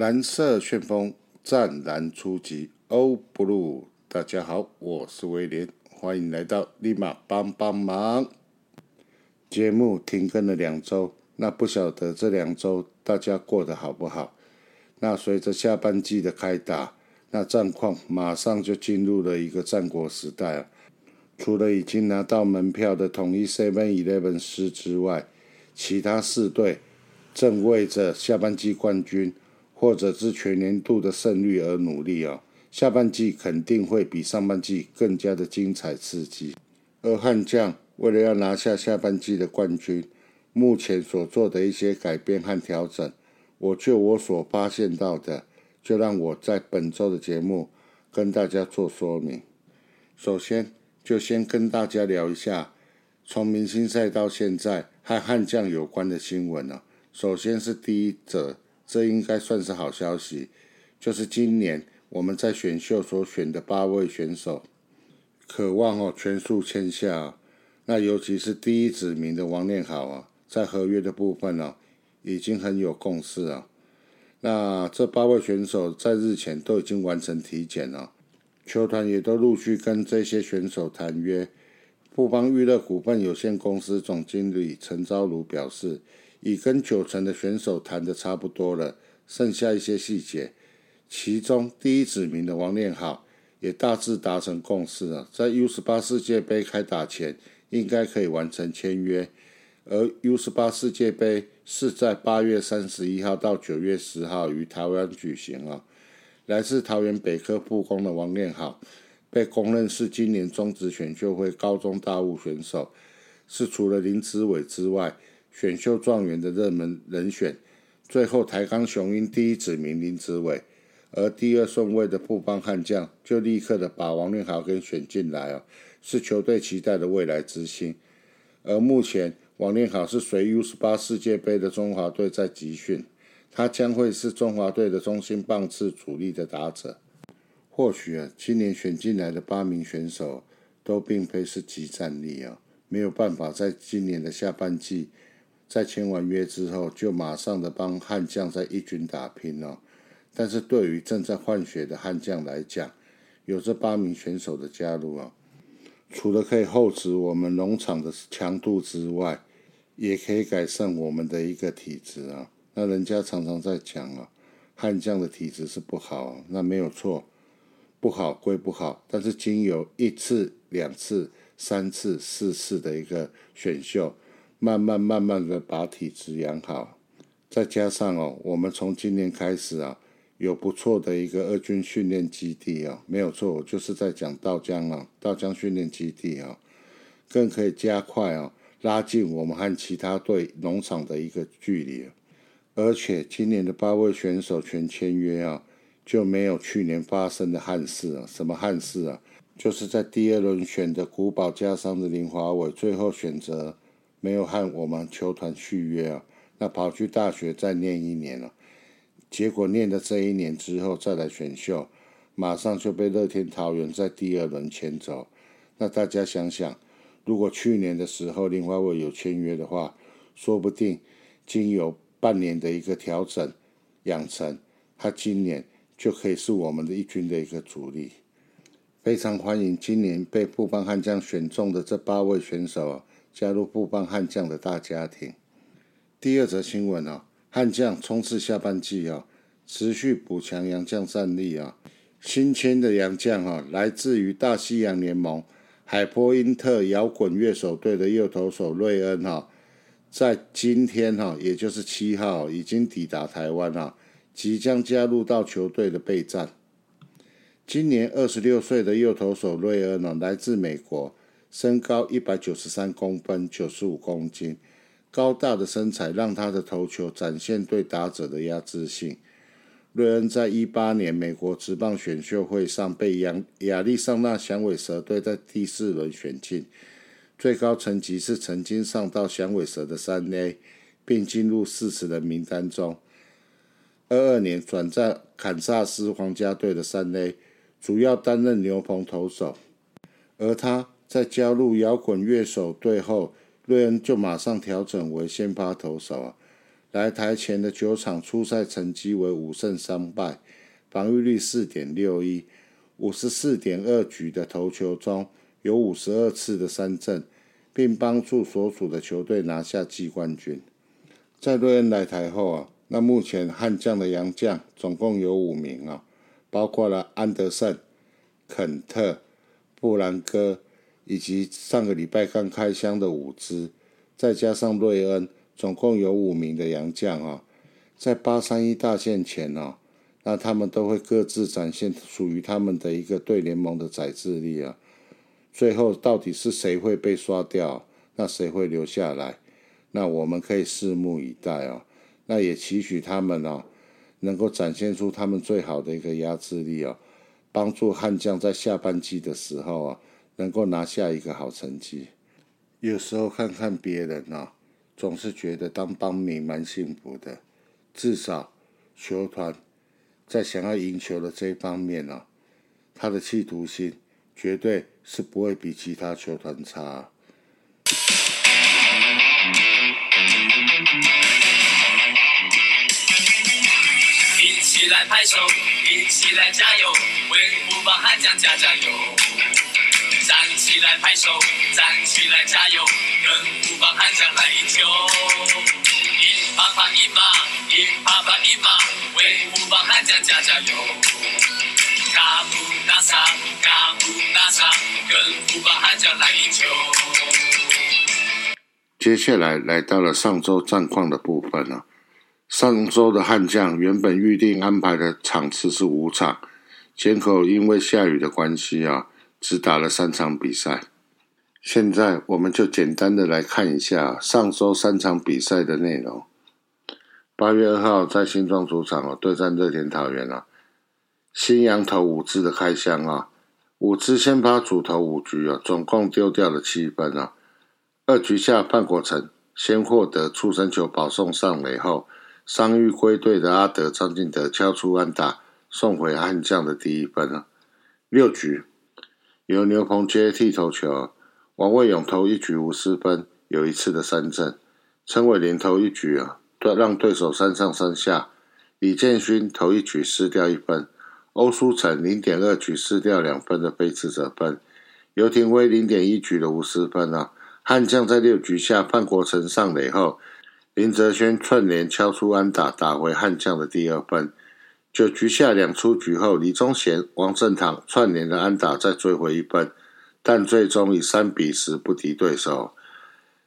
蓝色旋风湛蓝初级欧布鲁，大家好，我是威廉，欢迎来到立马帮帮忙。节目停更了两周，那不晓得这两周大家过得好不好？那随着下半季的开打，那战况马上就进入了一个战国时代啊！除了已经拿到门票的统一 Seven Eleven 师之外，其他四队正为着下半季冠军。或者是全年度的胜率而努力哦，下半季肯定会比上半季更加的精彩刺激。而悍将为了要拿下下半季的冠军，目前所做的一些改变和调整，我就我所发现到的，就让我在本周的节目跟大家做说明。首先，就先跟大家聊一下从明星赛到现在和悍将有关的新闻呢。首先是第一则。这应该算是好消息，就是今年我们在选秀所选的八位选手，渴望哦全数签下。那尤其是第一指名的王念好啊，在合约的部分呢，已经很有共识啊。那这八位选手在日前都已经完成体检了，球团也都陆续跟这些选手谈约。富邦娱乐股份有限公司总经理陈昭如表示。已跟九成的选手谈的差不多了，剩下一些细节。其中第一指名的王念好也大致达成共识了，在 U 十八世界杯开打前应该可以完成签约。而 U 十八世界杯是在八月三十一号到九月十号于台湾举行啊。来自桃园北科附工的王念好，被公认是今年中职选秀会高中大物选手，是除了林子伟之外。选秀状元的热门人选，最后台钢雄鹰第一指名林子伟，而第二顺位的富邦悍将就立刻的把王念豪给选进来哦，是球队期待的未来之星。而目前王念豪是随 U 十八世界杯的中华队在集训，他将会是中华队的中心棒次主力的打者。或许啊，今年选进来的八名选手都并非是极战力啊，没有办法在今年的下半季。在签完约之后，就马上的帮悍将在一军打拼了。但是对于正在换血的悍将来讲，有这八名选手的加入啊，除了可以厚植我们农场的强度之外，也可以改善我们的一个体质啊。那人家常常在讲啊，悍将的体质是不好，那没有错，不好归不好，但是经由一次、两次、三次、四次的一个选秀。慢慢慢慢的把体质养好，再加上哦，我们从今年开始啊，有不错的一个二军训练基地啊，没有错，我就是在讲稻江啊，稻江训练基地啊，更可以加快啊，拉近我们和其他队农场的一个距离。而且今年的八位选手全签约啊，就没有去年发生的憾事啊，什么憾事啊？就是在第二轮选的古堡加上的林华伟，最后选择。没有和我们球团续约啊，那跑去大学再念一年了，结果念了这一年之后再来选秀，马上就被乐天桃园在第二轮签走。那大家想想，如果去年的时候林华伟有签约的话，说不定经由半年的一个调整养成，他今年就可以是我们的一军的一个主力。非常欢迎今年被布邦悍将选中的这八位选手。加入布邦悍将的大家庭。第二则新闻啊，悍将冲刺下半季啊，持续补强洋将战力啊。新签的洋将啊，来自于大西洋联盟海波因特摇滚乐手队的右投手瑞恩哈，在今天哈，也就是七号已经抵达台湾啊，即将加入到球队的备战。今年二十六岁的右投手瑞恩呢，来自美国。身高一百九十三公分，九十五公斤，高大的身材让他的投球展现对打者的压制性。瑞恩在一八年美国职棒选秀会上被亚亚利桑那响尾蛇队在第四轮选进，最高层级是曾经上到响尾蛇的三 A，并进入四十人名单中。二二年转战堪萨斯皇家队的三 A，主要担任牛棚投手，而他。在加入摇滚乐手队后，瑞恩就马上调整为先发投手啊。来台前的九场初赛成绩为五胜三败，防御率四点六一，五十四点二局的投球中有五十二次的三振，并帮助所属的球队拿下季冠军。在瑞恩来台后啊，那目前悍将的洋将总共有五名啊，包括了安德森、肯特、布兰哥，以及上个礼拜刚开箱的五支，再加上瑞恩。总共有五名的洋将啊，在八三一大线前啊，那他们都会各自展现属于他们的一个对联盟的宰制力啊。最后到底是谁会被刷掉，那谁会留下来？那我们可以拭目以待哦。那也期许他们哦，能够展现出他们最好的一个压制力哦，帮助悍将在下半季的时候啊，能够拿下一个好成绩。有时候看看别人啊。总是觉得当帮迷蛮幸福的，至少球团在想要赢球的这一方面啊，他的企图心绝对是不会比其他球团差。一起来拍手，一起来加油，为福邦悍将加加油。起来拍手，站起来加油，跟福邦悍将来赢球。赢啪啪赢嘛，赢啪啪赢嘛，为福邦悍将加加油。卡布纳萨，卡布纳萨，跟福邦悍将来赢球。接下来来到了上周战况的部分了。上周的悍将原本预定安排的场次是五场，结果因为下雨的关系啊。只打了三场比赛，现在我们就简单的来看一下上周三场比赛的内容。八月二号在新庄主场哦对战热田桃园啊，新羊头五支的开箱啊，五支先发主投五局啊，总共丢掉了七分啊。二局下范国成先获得出生球保送上垒后，伤愈归队的阿德张进德敲出安打，送回悍将的第一分啊。六局。由牛棚接替投球，王卫勇投一局无失分，有一次的三振。陈伟廉投一局啊，对让对手三上三下。李建勋投一局失掉一分，欧书成零点二局失掉两分的被次者分。尤廷威零点一局的无失分啊。悍将在六局下范国成上垒后，林泽轩串联敲出安打，打回悍将的第二分。九局下两出局后，李宗贤、王振堂串联的安打再追回一分，但最终以三比十不敌对手。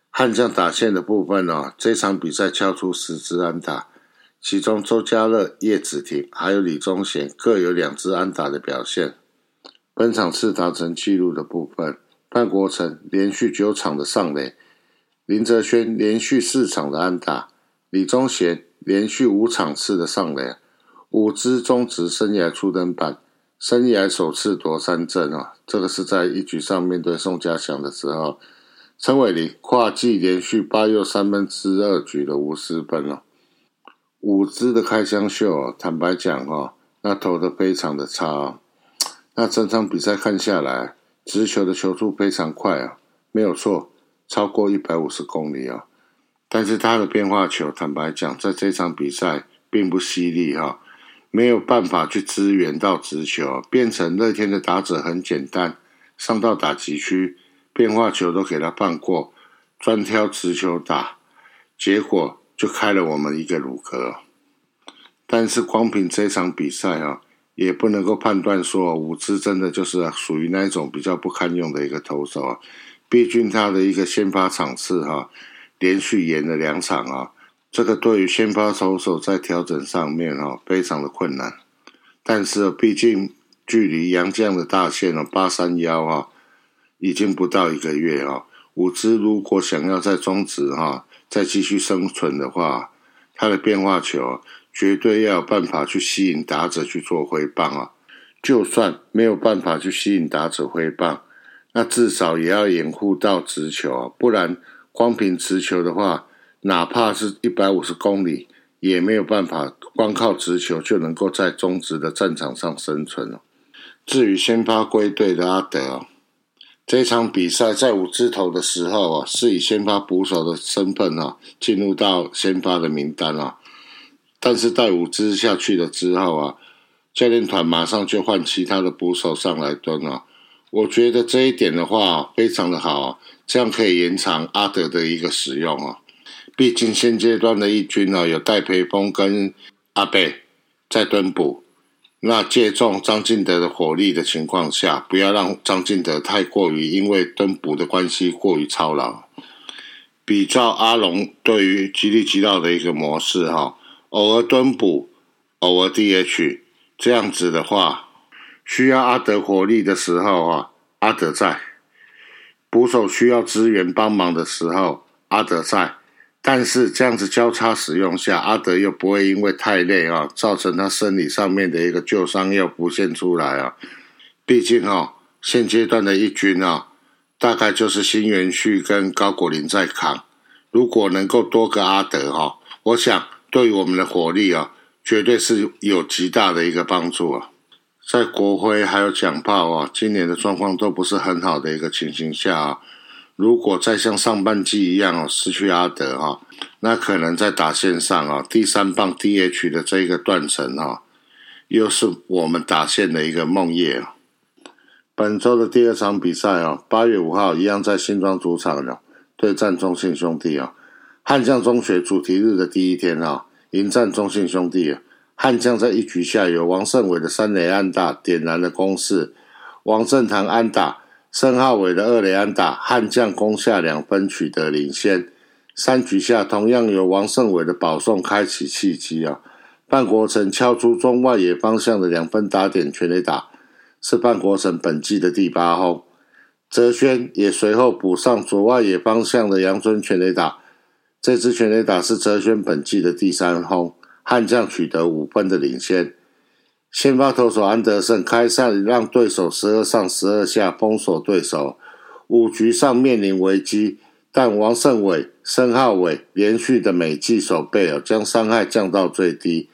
悍将打线的部分哦，这场比赛敲出十支安打，其中周家乐、叶子庭还有李宗贤各有两支安打的表现。本场次达成纪录的部分，范国成连续九场的上垒，林泽轩连续四场的安打，李宗贤连续五场次的上垒。五支中职生涯初登板，生涯首次夺三振啊！这个是在一局上面对宋家祥的时候，陈伟林跨季连续八又三分之二局的无失分哦。五支的开箱秀，坦白讲哦，那投的非常的差哦。那整场比赛看下来，直球的球速非常快啊，没有错，超过一百五十公里啊。但是他的变化球，坦白讲，在这场比赛并不犀利哈。没有办法去支援到直球，变成乐天的打者很简单，上到打击区，变化球都给他放过，专挑直球打，结果就开了我们一个鲁格。但是光凭这场比赛啊，也不能够判断说五支真的就是属于那一种比较不堪用的一个投手啊，毕竟他的一个先发场次哈，连续演了两场啊。这个对于先发投手在调整上面哦，非常的困难。但是毕竟距离杨将的大限哦八三幺啊，已经不到一个月哈。五支如果想要在中职哈再继续生存的话，他的变化球绝对要有办法去吸引打者去做挥棒啊。就算没有办法去吸引打者挥棒，那至少也要掩护到直球啊，不然光凭直球的话。哪怕是一百五十公里，也没有办法光靠直球就能够在中职的战场上生存了。至于先发归队的阿德，这场比赛在五支头的时候啊，是以先发捕手的身份啊进入到先发的名单啊。但是在五支下去了之后啊，教练团马上就换其他的捕手上来蹲啊。我觉得这一点的话非常的好，这样可以延长阿德的一个使用啊。毕竟现阶段的一军呢，有戴培峰跟阿贝在蹲捕，那借重张进德的火力的情况下，不要让张进德太过于因为蹲捕的关系过于操劳。比照阿龙对于吉利吉道的一个模式哈，偶尔蹲捕，偶尔 DH，这样子的话。需要阿德火力的时候啊，阿德在；捕手需要支援帮忙的时候，阿德在。但是这样子交叉使用下，阿德又不会因为太累啊，造成他生理上面的一个旧伤又浮现出来啊。毕竟啊，现阶段的一军啊，大概就是新元旭跟高果林在扛。如果能够多个阿德哈，我想对于我们的火力啊，绝对是有极大的一个帮助啊。在国徽还有蒋炮啊，今年的状况都不是很好的一个情形下啊，如果再像上半季一样哦，失去阿德哈，那可能在打线上啊，第三棒 DH 的这一个断层哈，又是我们打线的一个梦魇。本周的第二场比赛啊，八月五号一样在新庄主场的对战中信兄弟啊，悍将中学主题日的第一天啊，迎战中信兄弟啊。悍将在一局下有王胜伟的三垒安打点燃了攻势，王振堂安打，申浩伟的二垒安打，悍将攻下两分取得领先。三局下同样由王胜伟的保送开启契机啊，范国成敲出中外野方向的两分打点全垒打，是范国成本季的第八轰。泽轩也随后补上左外野方向的阳春全垒打，这支全垒打是泽轩本季的第三轰。悍将取得五分的领先，先发投手安德森开赛让对手十二上十二下封锁对手，五局上面临危机，但王胜伟、申浩伟连续的美记守备哦，将伤害降到最低。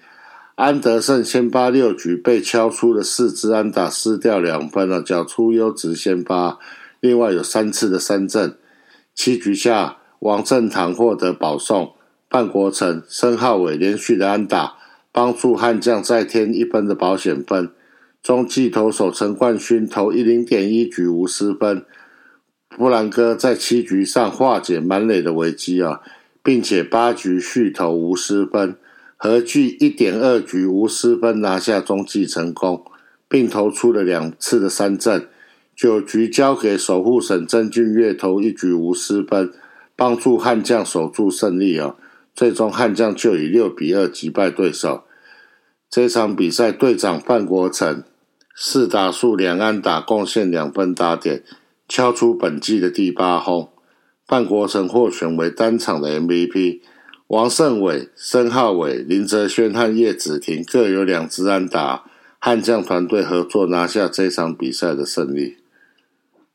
安德森先发六局被敲出了四支安打，失掉两分了，缴出优质先发。另外有三次的三振，七局下王振堂获得保送。范国成、申浩伟连续的安打，帮助悍将再添一分的保险分。中继投手陈冠勋投一零点一局无失分，布兰哥在七局上化解满垒的危机啊，并且八局续投无失分，合计一点二局无失分拿下中继成功，并投出了两次的三振。九局交给守护神曾俊岳投一局无失分，帮助悍将守住胜利啊。最终悍将就以六比二击败对手。这场比赛队长范国成四打数两安打，贡献两分打点，敲出本季的第八轰。范国成获选为单场的 MVP。王胜伟、申浩伟、林哲轩和叶子婷各有两支安打，悍将团队合作拿下这场比赛的胜利。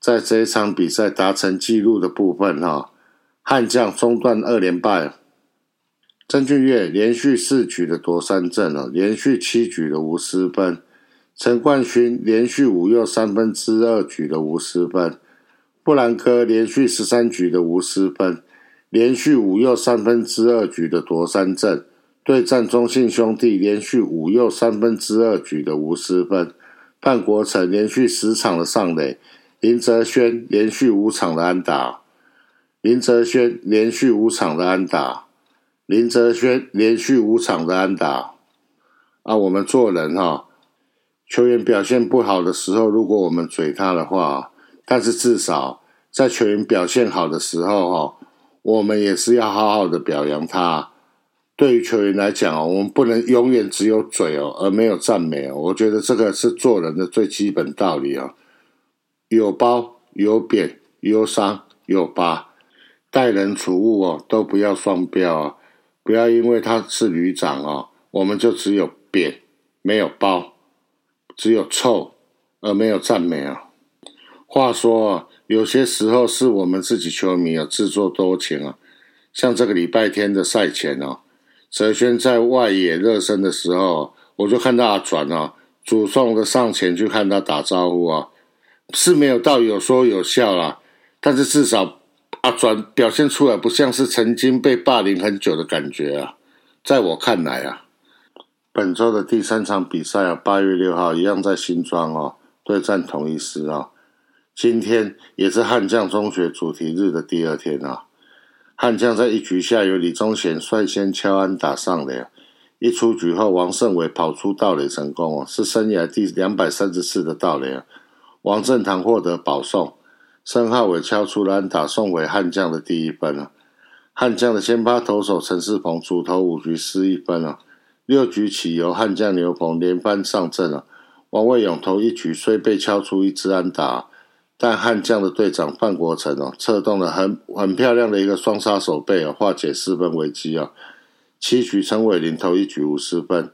在这一场比赛达成纪录的部分，哈，悍将中断二连败。郑俊岳连续四局的夺三振了，连续七局的无失分。陈冠勋连续五又三分之二局的无失分。布兰科连续十三局的无失分，连续五又三分之二局的夺三振。对战中信兄弟连续五又三分之二局的无失分。范国成连续十场的上垒。林哲轩连续五场的安打。林哲轩连续五场的安打。林哲轩连续五场的安打啊！我们做人哈，球员表现不好的时候，如果我们嘴他的话，但是至少在球员表现好的时候哈，我们也是要好好的表扬他。对于球员来讲，我们不能永远只有嘴哦，而没有赞美哦。我觉得这个是做人的最基本道理啊。有褒有贬，有伤有疤，待人处物哦，都不要双标啊。不要因为他是旅长哦，我们就只有贬没有褒，只有臭而没有赞美啊。话说，有些时候是我们自己球迷啊自作多情啊。像这个礼拜天的赛前哦，哲轩在外野热身的时候，我就看到阿转啊主动的上前去看他打招呼啊。是没有到有说有笑啦，但是至少阿转表现出来不像是曾经被霸凌很久的感觉啊，在我看来啊，本周的第三场比赛啊，八月六号一样在新庄哦，对战同一师啊，今天也是悍将中学主题日的第二天啊，悍将在一局下由李宗贤率先敲安打上垒。一出局后，王胜伟跑出盗垒成功哦，是生涯第两百三十次的盗垒。王振堂获得保送，申浩伟敲出安打，送回悍将的第一分啊。悍将的先发投手陈世鹏主投五局失一分啊。六局起由悍将刘鹏连番上阵了。王卫勇投一局虽被敲出一支安打，但悍将的队长范国成哦，策动了很很漂亮的一个双杀手背啊，化解四分危机啊。七局，陈伟林投一局五十分。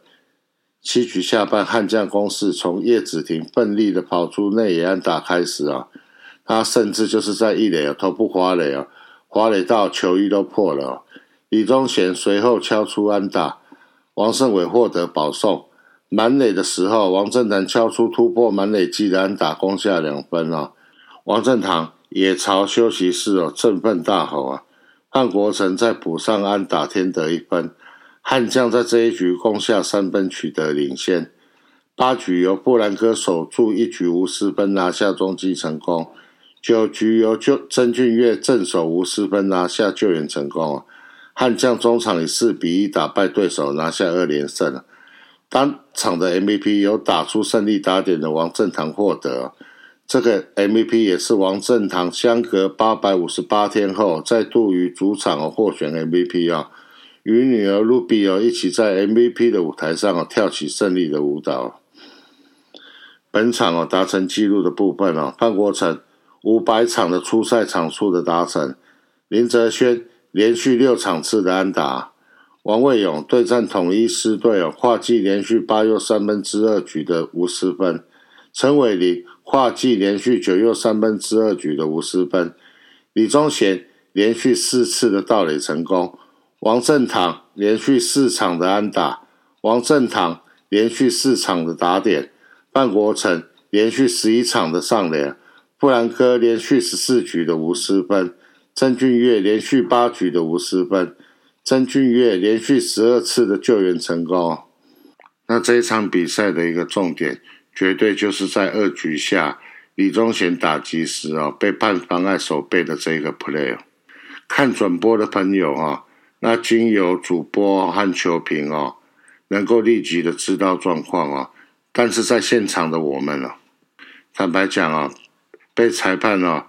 七局下半，悍将攻势从叶子庭奋力的跑出内野安打开始啊，他甚至就是在一垒啊投不滑垒啊，滑垒到球衣都破了。李宗贤随后敲出安打，王胜伟获得保送。满垒的时候，王正堂敲出突破满垒机的安打，攻下两分啊。王正堂也朝休息室哦振奋大吼啊。范国成再补上安打，添得一分。悍将在这一局攻下三分，取得领先。八局由布兰科守住一局无失分，拿下中继成功。九局由就曾俊岳镇守无失分，拿下救援成功。悍将中场以四比一打败对手，拿下二连胜。当场的 MVP 由打出胜利打点的王振堂获得。这个 MVP 也是王振堂相隔八百五十八天后再度于主场获选 MVP 啊，与女儿露比哦一起在 MVP 的舞台上哦跳起胜利的舞蹈。本场哦达成纪录的部分哦，范国成五百场的初赛场数的达成，林哲轩连续六场次的安打，王卫勇对战统一狮队哦跨季连续八又三分之二局的无失分，陈伟林。跨季连续九又三分之二局的无失分，李宗贤连续四次的盗垒成功，王振堂连续四场的安打，王振堂连续四场的打点，范国成连续十一场的上联，布兰科连续十四局的无失分，曾俊岳连续八局的无失分，曾俊岳连续十二次的救援成功。那这一场比赛的一个重点。绝对就是在二局下李宗贤打击时哦，被判妨碍守备的这个 play。看转播的朋友啊，那经由主播和球评哦，能够立即的知道状况哦。但是在现场的我们哦，坦白讲啊，被裁判哦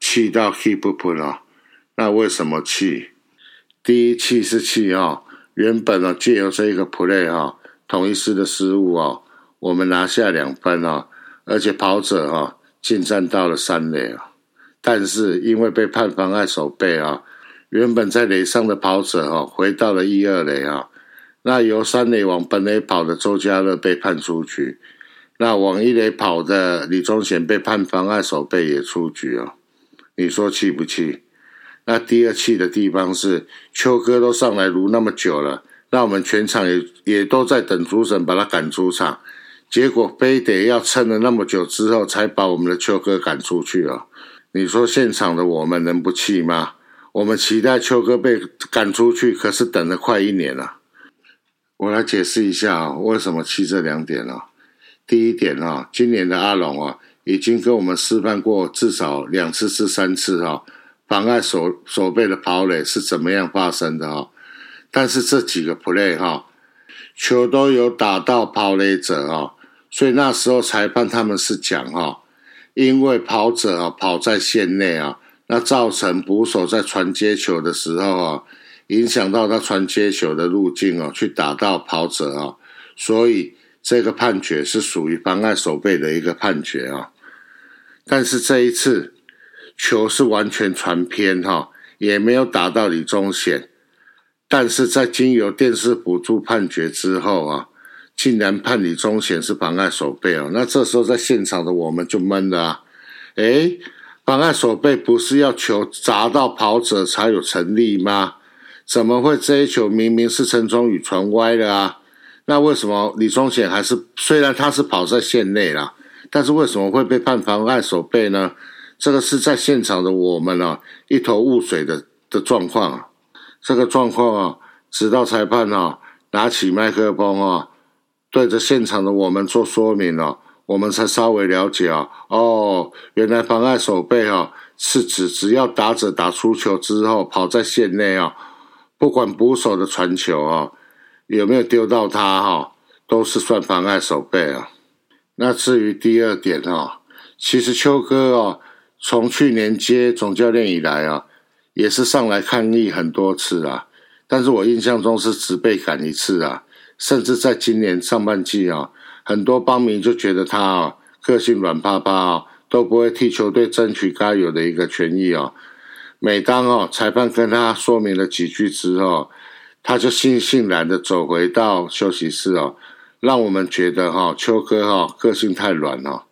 气到气不不了。那为什么气？第一气是气哦，原本呢借由这一个 play 哈，同一师的失误哦。我们拿下两分哦，而且跑者哈进站到了三垒啊，但是因为被判妨碍守备啊，原本在垒上的跑者哈回到了一二垒啊，那由三垒往本垒跑的周家乐被判出局，那往一垒跑的李宗贤被判妨碍守备也出局哦，你说气不气？那第二气的地方是秋哥都上来撸那么久了，那我们全场也也都在等主审把他赶出场。结果非得要撑了那么久之后，才把我们的秋哥赶出去哦。你说现场的我们能不气吗？我们期待秋哥被赶出去，可是等了快一年了。我来解释一下啊，为什么气这两点哦。第一点啊，今年的阿龙啊，已经跟我们示范过至少两次至三次啊，妨碍手手背的跑垒是怎么样发生的啊。但是这几个 play 哈，球都有打到跑垒者啊。所以那时候裁判他们是讲哈，因为跑者啊跑在线内啊，那造成捕手在传接球的时候啊，影响到他传接球的路径哦，去打到跑者啊，所以这个判决是属于妨碍守备的一个判决啊。但是这一次球是完全传偏哈，也没有打到李宗显，但是在经由电视辅助判决之后啊。竟然判李宗贤是妨碍守备哦，那这时候在现场的我们就懵了啊！诶，妨碍守备不是要球砸到跑者才有成立吗？怎么会这一球明明是陈忠宇传歪了啊？那为什么李宗贤还是虽然他是跑在线内啦，但是为什么会被判妨碍守备呢？这个是在现场的我们啊，一头雾水的的状况啊。这个状况啊，直到裁判啊拿起麦克风啊，对着现场的我们做说明了，我们才稍微了解啊。哦，原来妨碍守备啊，是指只要打者打出球之后跑在线内啊，不管捕手的传球啊有没有丢到他哈，都是算妨碍守备啊。那至于第二点哈，其实秋哥哦，从去年接总教练以来啊。也是上来抗议很多次啊，但是我印象中是只被赶一次啊，甚至在今年上半季啊，很多邦民就觉得他啊个性软趴趴啊，都不会替球队争取该有的一个权益啊。每当哦裁判跟他说明了几句之后，他就悻悻然的走回到休息室哦，让我们觉得哈秋哥哈个性太软了。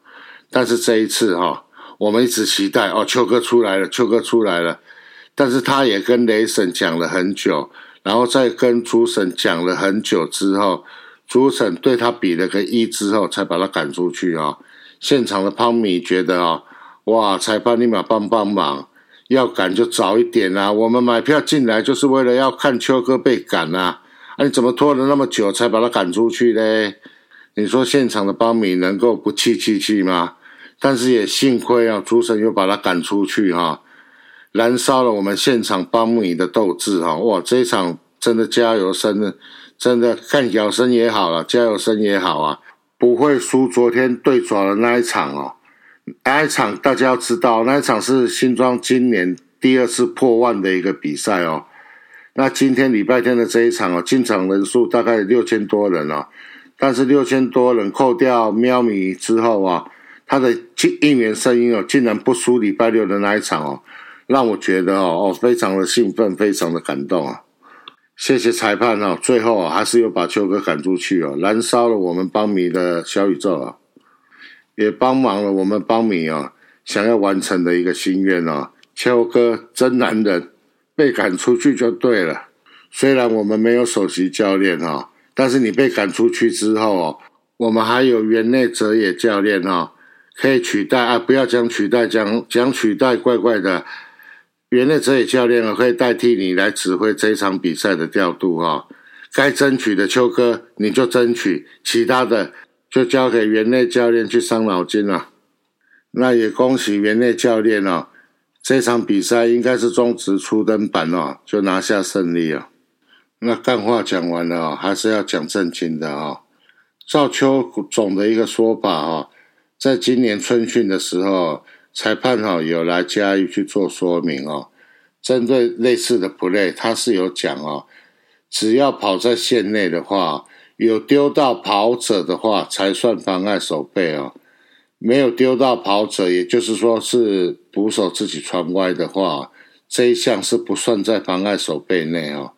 但是这一次哈，我们一直期待哦秋哥出来了，秋哥出来了。但是他也跟雷神讲了很久，然后再跟主审讲了很久之后，主审对他比了个一之后，才把他赶出去啊！现场的汤米觉得啊，哇，裁判立马帮帮忙，要赶就早一点啊！我们买票进来就是为了要看秋哥被赶啊！啊，你怎么拖了那么久才把他赶出去嘞？你说现场的邦米能够不气气气吗？但是也幸亏啊，主神又把他赶出去哈。燃烧了我们现场帮米的斗志哈！哇，这一场真的加油声，真的干脚声也好了，加油声也好啊，不会输昨天对爪的那一场哦。那一场大家要知道，那一场是新庄今年第二次破万的一个比赛哦。那今天礼拜天的这一场哦，进场人数大概六千多人哦，但是六千多人扣掉喵米之后啊，他的应援声音哦，竟然不输礼拜六的那一场哦。让我觉得哦哦，非常的兴奋，非常的感动啊！谢谢裁判哦，最后还是又把秋哥赶出去哦，燃烧了我们邦迷的小宇宙啊，也帮忙了我们邦迷啊想要完成的一个心愿哦。秋哥真男人，被赶出去就对了。虽然我们没有首席教练哈，但是你被赶出去之后哦，我们还有园内哲野教练哈，可以取代啊！不要讲取代，讲讲取代，怪怪的。园内哲野教练啊，可以代替你来指挥这场比赛的调度啊。该争取的秋哥你就争取，其他的就交给园内教练去伤脑筋了。那也恭喜园内教练哦，这场比赛应该是中职初登板哦，就拿下胜利了。那干话讲完了，还是要讲正经的啊。照邱总的一个说法啊，在今年春训的时候。裁判哈有来嘉义去做说明哦，针对类似的 play，他是有讲哦，只要跑在线内的话，有丢到跑者的话才算妨碍守备哦，没有丢到跑者，也就是说是捕手自己传歪的话，这一项是不算在妨碍守备内哦。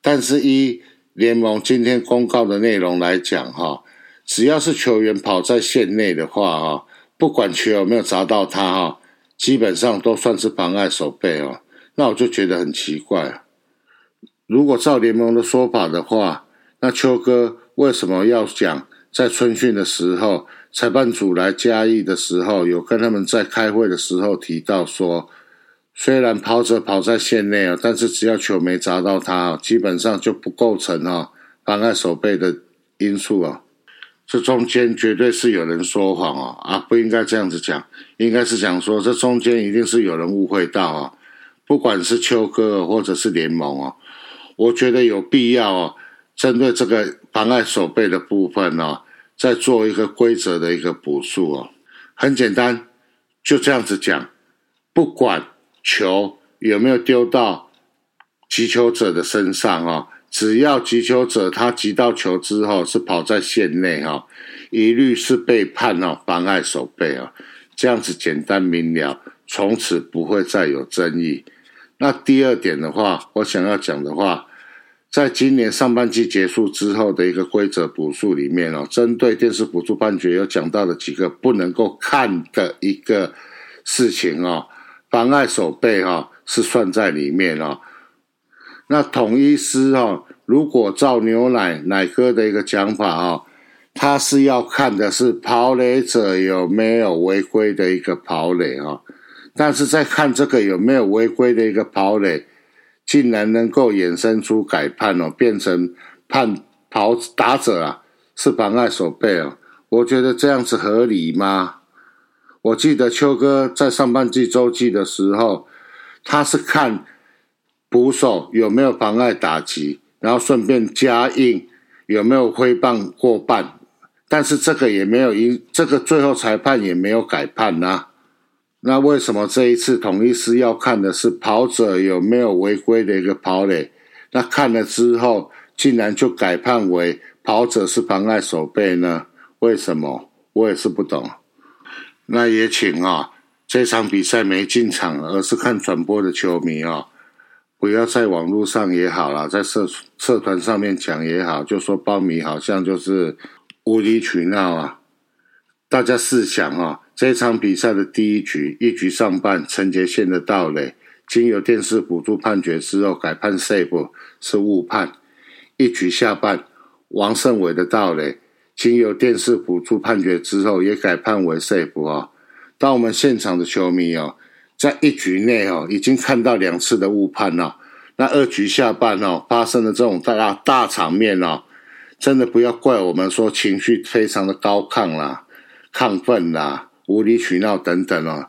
但是依联盟今天公告的内容来讲哈，只要是球员跑在线内的话哈。不管球有没有砸到他哈，基本上都算是妨碍守备哦。那我就觉得很奇怪，如果照联盟的说法的话，那秋哥为什么要讲在春训的时候，裁判组来嘉义的时候，有跟他们在开会的时候提到说，虽然跑者跑在线内啊，但是只要球没砸到他，基本上就不构成啊妨碍守备的因素啊。这中间绝对是有人说谎哦，啊，不应该这样子讲，应该是讲说这中间一定是有人误会到啊，不管是秋哥或者是联盟哦，我觉得有必要哦，针对这个妨碍手背的部分哦，再做一个规则的一个补数哦，很简单，就这样子讲，不管球有没有丢到击球者的身上哦。只要击球者他击到球之后是跑在线内哈，一律是被判哦妨碍手背啊，这样子简单明了，从此不会再有争议。那第二点的话，我想要讲的话，在今年上半季结束之后的一个规则补数里面哦，针对电视补助判决有讲到的几个不能够看的一个事情哦，妨碍守备哈是算在里面哦。那统一师哦，如果照牛奶奶哥的一个讲法哦，他是要看的是跑垒者有没有违规的一个跑垒哦，但是在看这个有没有违规的一个跑垒，竟然能够衍生出改判哦，变成判跑打者啊是妨碍守备哦，我觉得这样子合理吗？我记得秋哥在上半季周记的时候，他是看捕手有没有妨碍打击，然后顺便加印有没有挥棒过半。但是这个也没有因这个最后裁判也没有改判呐，那为什么这一次统一师要看的是跑者有没有违规的一个跑垒？那看了之后，竟然就改判为跑者是妨碍守备呢？为什么？我也是不懂。那也请啊，这场比赛没进场而是看转播的球迷啊，不要在网络上也好啦，在社社团上面讲也好，就说包米好像就是。无理取闹啊！大家试想啊，这场比赛的第一局，一局上半，陈杰宪的盗垒，经由电视辅助判决之后改判 save 是误判；一局下半，王胜伟的盗垒，经由电视辅助判决之后也改判为 save 啊。当我们现场的球迷哦，在一局内哦，已经看到两次的误判了，那二局下半哦，发生了这种大大场面哦。真的不要怪我们说情绪非常的高亢啦、亢奋啦、无理取闹等等哦，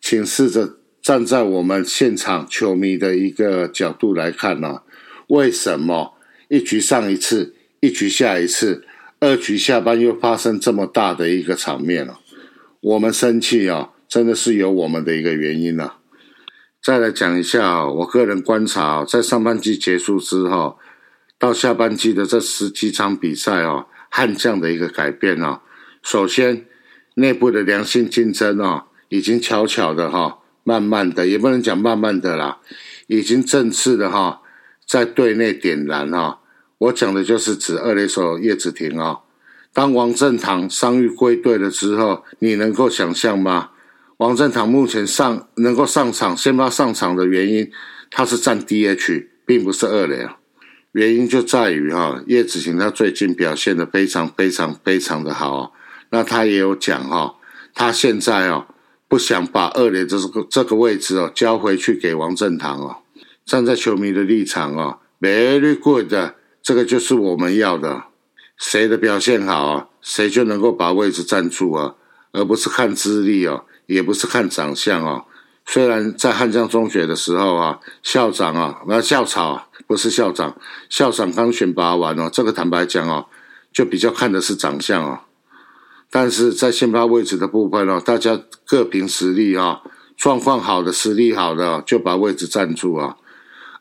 请试着站在我们现场球迷的一个角度来看呢，为什么一局上一次，一局下一次，二局下班又发生这么大的一个场面了？我们生气啊，真的是有我们的一个原因呢。再来讲一下啊我个人观察，在上半季结束之后。到下半季的这十几场比赛哦，悍将的一个改变哦。首先，内部的良性竞争哦，已经悄悄的哈，慢慢的也不能讲慢慢的啦，已经正式的哈，在队内点燃哈。我讲的就是指二垒手叶子廷哦。当王振堂伤愈归队了之后，你能够想象吗？王振堂目前上能够上场先发上场的原因，他是占 DH，并不是二垒啊。原因就在于哈叶子晴他最近表现的非常非常非常的好，那他也有讲哈，他现在哦不想把二连这个这个位置哦交回去给王振堂哦，站在球迷的立场哦，very good，这个就是我们要的，谁的表现好啊，谁就能够把位置占住啊，而不是看资历哦，也不是看长相哦。虽然在汉江中学的时候啊，校长啊，那校草不是校长，校长刚选拔完哦，这个坦白讲哦，就比较看的是长相哦。但是在先发位置的部分哦，大家各凭实力啊，状况好的、实力好的就把位置占住啊。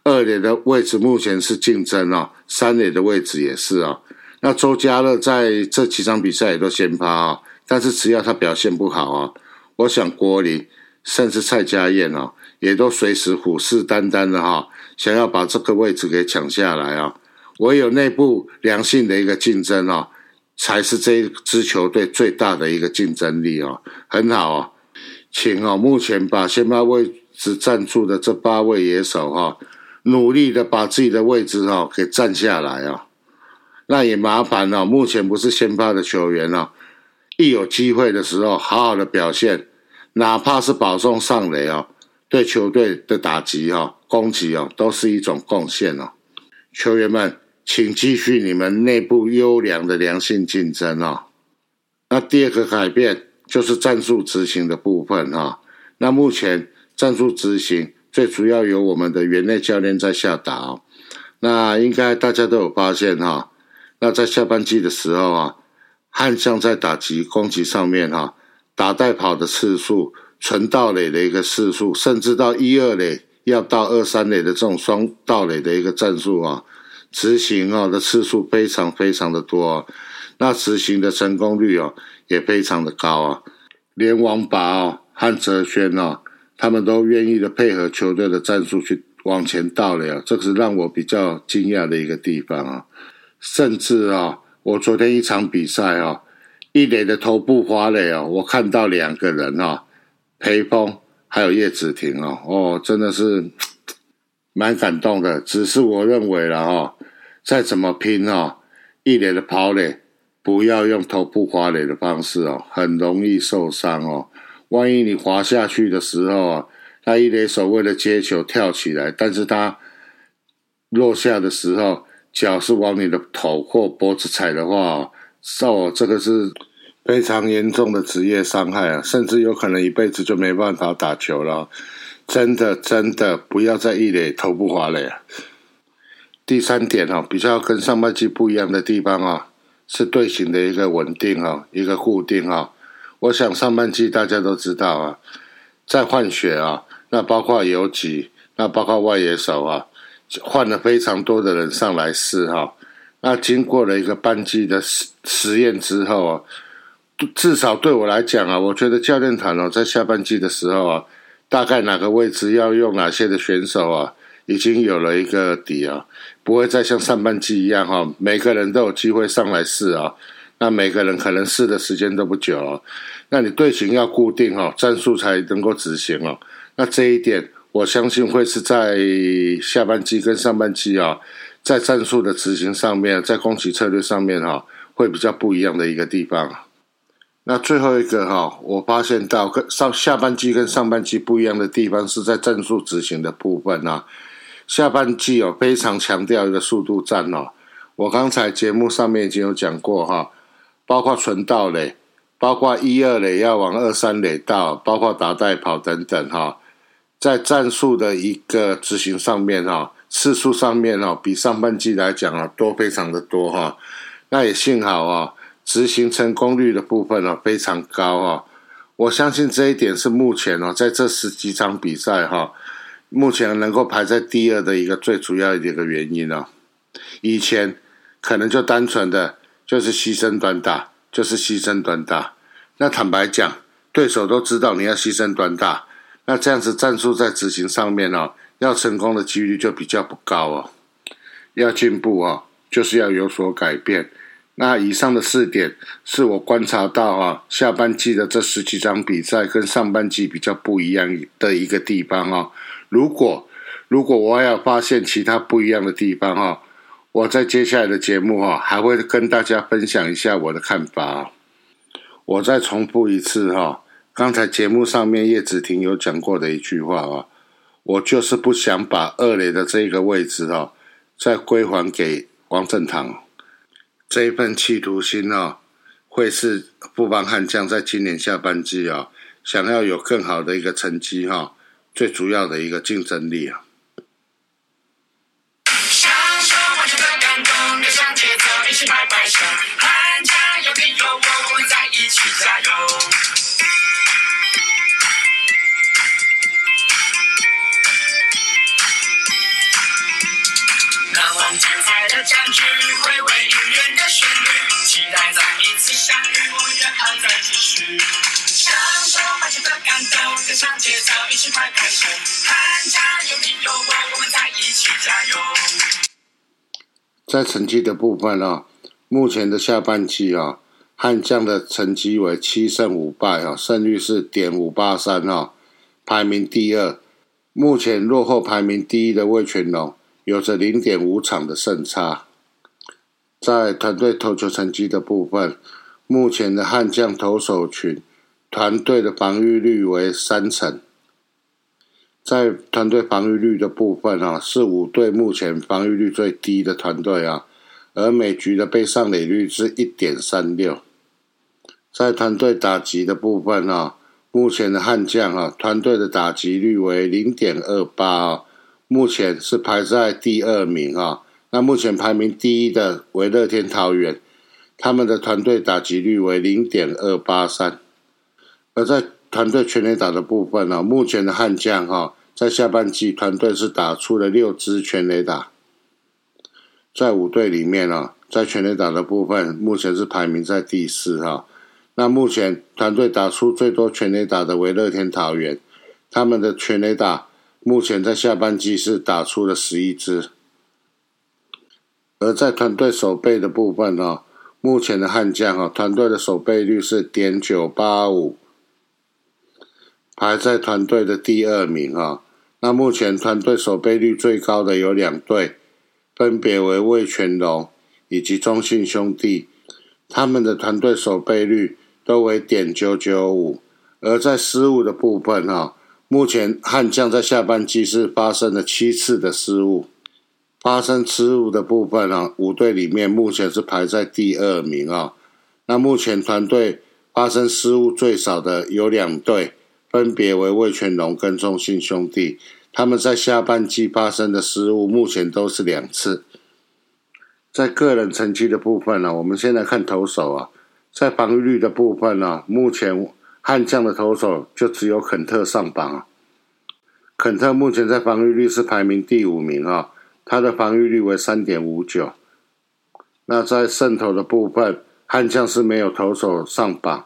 二垒的位置目前是竞争哦，三垒的位置也是啊。那周家乐在这几场比赛也都先发啊，但是只要他表现不好啊，我想郭林。甚至蔡家燕哦，也都随时虎视眈眈的哈，想要把这个位置给抢下来啊！唯有内部良性的一个竞争哦，才是这一支球队最大的一个竞争力哦。很好哦，请哦，目前把先发位置占住的这八位野手哈，努力的把自己的位置哈给占下来啊！那也麻烦了，目前不是先发的球员哦，一有机会的时候，好好的表现。哪怕是保送上垒哦，对球队的打击哦、攻击哦，都是一种贡献哦。球员们，请继续你们内部优良的良性竞争哦。那第二个改变就是战术执行的部分哈。那目前战术执行最主要由我们的园内教练在下达哦。那应该大家都有发现哈。那在下半季的时候啊，悍将在打击攻击上面哈。打带跑的次数，纯盗垒的一个次数，甚至到一二垒要到二三垒的这种双盗垒的一个战术啊，执行哦的次数非常非常的多，那执行的成功率哦也非常的高啊，连王拔哦和哲轩哦，他们都愿意的配合球队的战术去往前盗垒啊，这是让我比较惊讶的一个地方啊，甚至啊，我昨天一场比赛啊。一垒的头部花垒哦，我看到两个人哦，裴峰还有叶子婷哦，哦，真的是蛮感动的。只是我认为了哈，再怎么拼哦，一垒的跑垒不要用头部滑垒的方式哦，很容易受伤哦。万一你滑下去的时候啊，那一垒手为了接球跳起来，但是他落下的时候脚是往你的头或脖子踩的话，哦，这个是非常严重的职业伤害啊，甚至有可能一辈子就没办法打球了。真的真的不要再一垒头部滑垒啊！第三点哈，比较跟上半季不一样的地方啊，是队形的一个稳定哈，一个固定哈。我想上半季大家都知道啊，在换血啊，那包括游击，那包括外野手啊，换了非常多的人上来试哈。那经过了一个半季的实实验之后啊，至少对我来讲啊，我觉得教练团哦，在下半季的时候啊，大概哪个位置要用哪些的选手啊，已经有了一个底啊，不会再像上半季一样哈，每个人都有机会上来试啊。那每个人可能试的时间都不久哦，那你队形要固定哦，战术才能够执行哦。那这一点，我相信会是在下半季跟上半季啊，在战术的执行上面，在攻击策略上面哈，会比较不一样的一个地方。那最后一个哈，我发现到跟上下半季跟上半季不一样的地方是在战术执行的部分啊。下半季哦，非常强调一个速度战哦。我刚才节目上面已经有讲过哈。包括纯道垒，包括一二垒要往二三垒道，包括打带跑等等哈，在战术的一个执行上面哈，次数上面哈，比上半季来讲啊多非常的多哈。那也幸好啊，执行成功率的部分呢非常高哈。我相信这一点是目前哦，在这十几场比赛哈，目前能够排在第二的一个最主要的一个原因哦。以前可能就单纯的。就是牺牲短打，就是牺牲短打。那坦白讲，对手都知道你要牺牲短打，那这样子战术在执行上面哦，要成功的几率就比较不高哦。要进步哦，就是要有所改变。那以上的四点是我观察到啊，下半季的这十几场比赛跟上半季比较不一样的一个地方啊。如果如果我要发现其他不一样的地方哈。我在接下来的节目哈，还会跟大家分享一下我的看法啊。我再重复一次哈，刚才节目上面叶子婷有讲过的一句话啊，我就是不想把二垒的这个位置哈，再归还给王振堂。这一份企图心哦，会是布邦悍将在今年下半季哦，想要有更好的一个成绩哈，最主要的一个竞争力啊。难忘精彩的战局，回味音乐的旋律，期待再一次相遇，我们约好再继续。享受拍球的感动，跟上节奏，一起拍拍手，喊加油！你有我，我们在一起加油。在成绩的部分啊，目前的下半季啊，悍将的成绩为七胜五败啊，胜率是点五八三啊，排名第二。目前落后排名第一的魏全龙有着零点五场的胜差。在团队投球成绩的部分，目前的悍将投手群团队的防御率为三成。在团队防御率的部分啊，是五队目前防御率最低的团队啊，而每局的被上垒率是一点三六。在团队打击的部分啊，目前的悍将啊，团队的打击率为零点二八啊，目前是排在第二名啊。那目前排名第一的为乐天桃园，他们的团队打击率为零点二八三。而在团队全垒打的部分呢，目前的悍将哈。在下半季，团队是打出了六支全垒打。在五队里面呢，在全垒打的部分，目前是排名在第四哈。那目前团队打出最多全垒打的为乐天桃园，他们的全垒打目前在下半季是打出了十一支。而在团队守备的部分呢，目前的悍将哈，团队的守备率是点九八五，排在团队的第二名哈。那目前团队守备率最高的有两队，分别为魏全龙以及中信兄弟。他们的团队守备率都为点九九五，而在失误的部分哈，目前悍将在下半季是发生了七次的失误，发生失误的部分啊，五队里面目前是排在第二名啊。那目前团队发生失误最少的有两队，分别为魏全龙跟中信兄弟，他们在下半季发生的失误目前都是两次。在个人成绩的部分呢，我们先来看投手啊，在防御率的部分呢，目前悍将的投手就只有肯特上榜啊。肯特目前在防御率是排名第五名啊，他的防御率为三点五九。那在胜投的部分，悍将是没有投手上榜。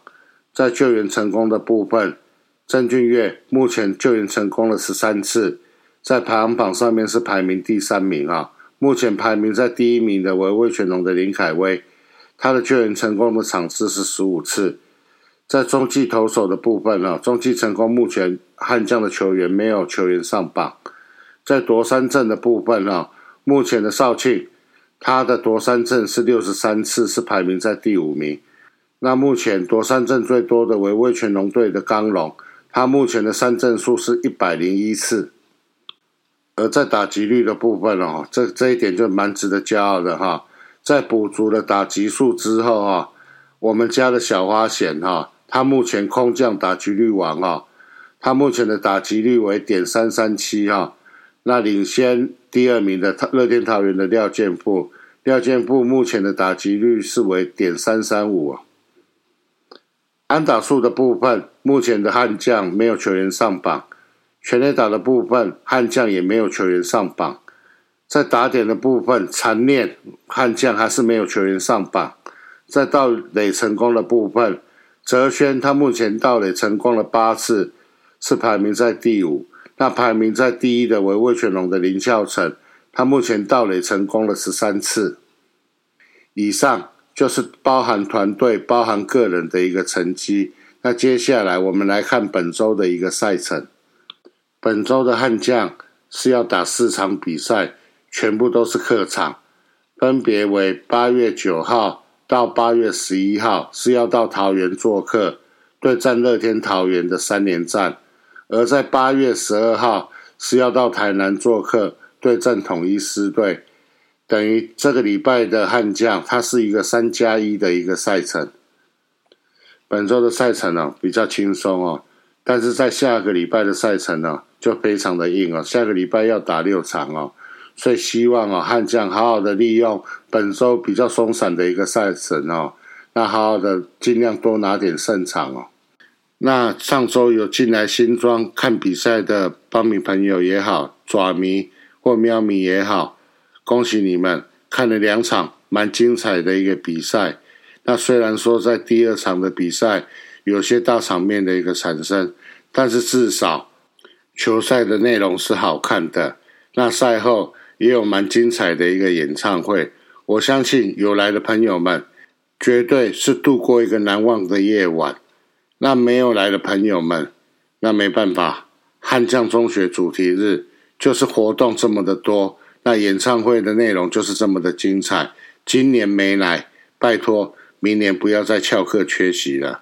在救援成功的部分，郑俊岳目前救援成功了十三次，在排行榜上面是排名第三名啊。目前排名在第一名的为魏全龙的林凯威，他的救援成功的场次是十五次。在中继投手的部分呢，中继成功目前悍将的球员没有球员上榜。在夺三阵的部分呢，目前的少庆，他的夺三阵是六十三次，是排名在第五名。那目前夺三阵最多的为魏全龙队的刚龙，他目前的三阵数是一百零一次。而在打击率的部分哦，这这一点就蛮值得骄傲的哈。在补足了打击数之后哈，我们家的小花贤哈，他目前空降打击率王哈，他目前的打击率为点三三七哈，那领先第二名的乐天桃园的廖建富，廖建富目前的打击率是为点三三五啊。安打数的部分，目前的悍将没有球员上榜。全垒打的部分，悍将也没有球员上榜。在打点的部分，残念悍将还是没有球员上榜。在到垒成功的部分，泽轩他目前盗垒成功了八次，是排名在第五。那排名在第一的为魏全龙的林孝成，他目前盗垒成功了十三次。以上就是包含团队、包含个人的一个成绩。那接下来我们来看本周的一个赛程。本周的悍将是要打四场比赛，全部都是客场，分别为八月九号到八月十一号是要到桃园做客对战乐天桃园的三连战，而在八月十二号是要到台南做客对战统一狮队，等于这个礼拜的悍将它是一个三加一的一个赛程。本周的赛程呢比较轻松哦，但是在下个礼拜的赛程呢。就非常的硬哦，下个礼拜要打六场哦，所以希望哦悍将好好的利用本周比较松散的一个赛程哦，那好好的尽量多拿点胜场哦。那上周有进来新庄看比赛的帮迷朋友也好，爪迷或喵迷也好，恭喜你们看了两场蛮精彩的一个比赛。那虽然说在第二场的比赛有些大场面的一个产生，但是至少。球赛的内容是好看的，那赛后也有蛮精彩的一个演唱会。我相信有来的朋友们，绝对是度过一个难忘的夜晚。那没有来的朋友们，那没办法，悍将中学主题日就是活动这么的多，那演唱会的内容就是这么的精彩。今年没来，拜托明年不要再翘课缺席了。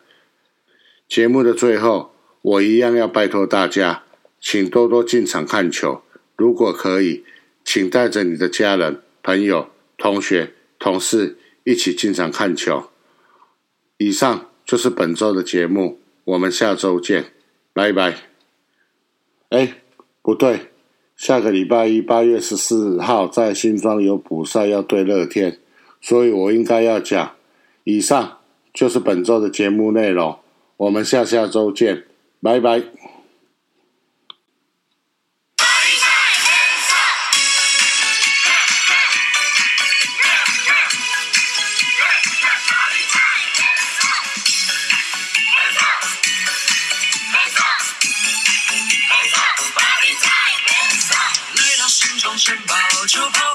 节目的最后，我一样要拜托大家。请多多进场看球，如果可以，请带着你的家人、朋友、同学、同事一起进场看球。以上就是本周的节目，我们下周见，拜拜。哎，不对，下个礼拜一八月十四号在新庄有补赛要对乐天，所以我应该要讲。以上就是本周的节目内容，我们下下周见，拜拜。城堡就跑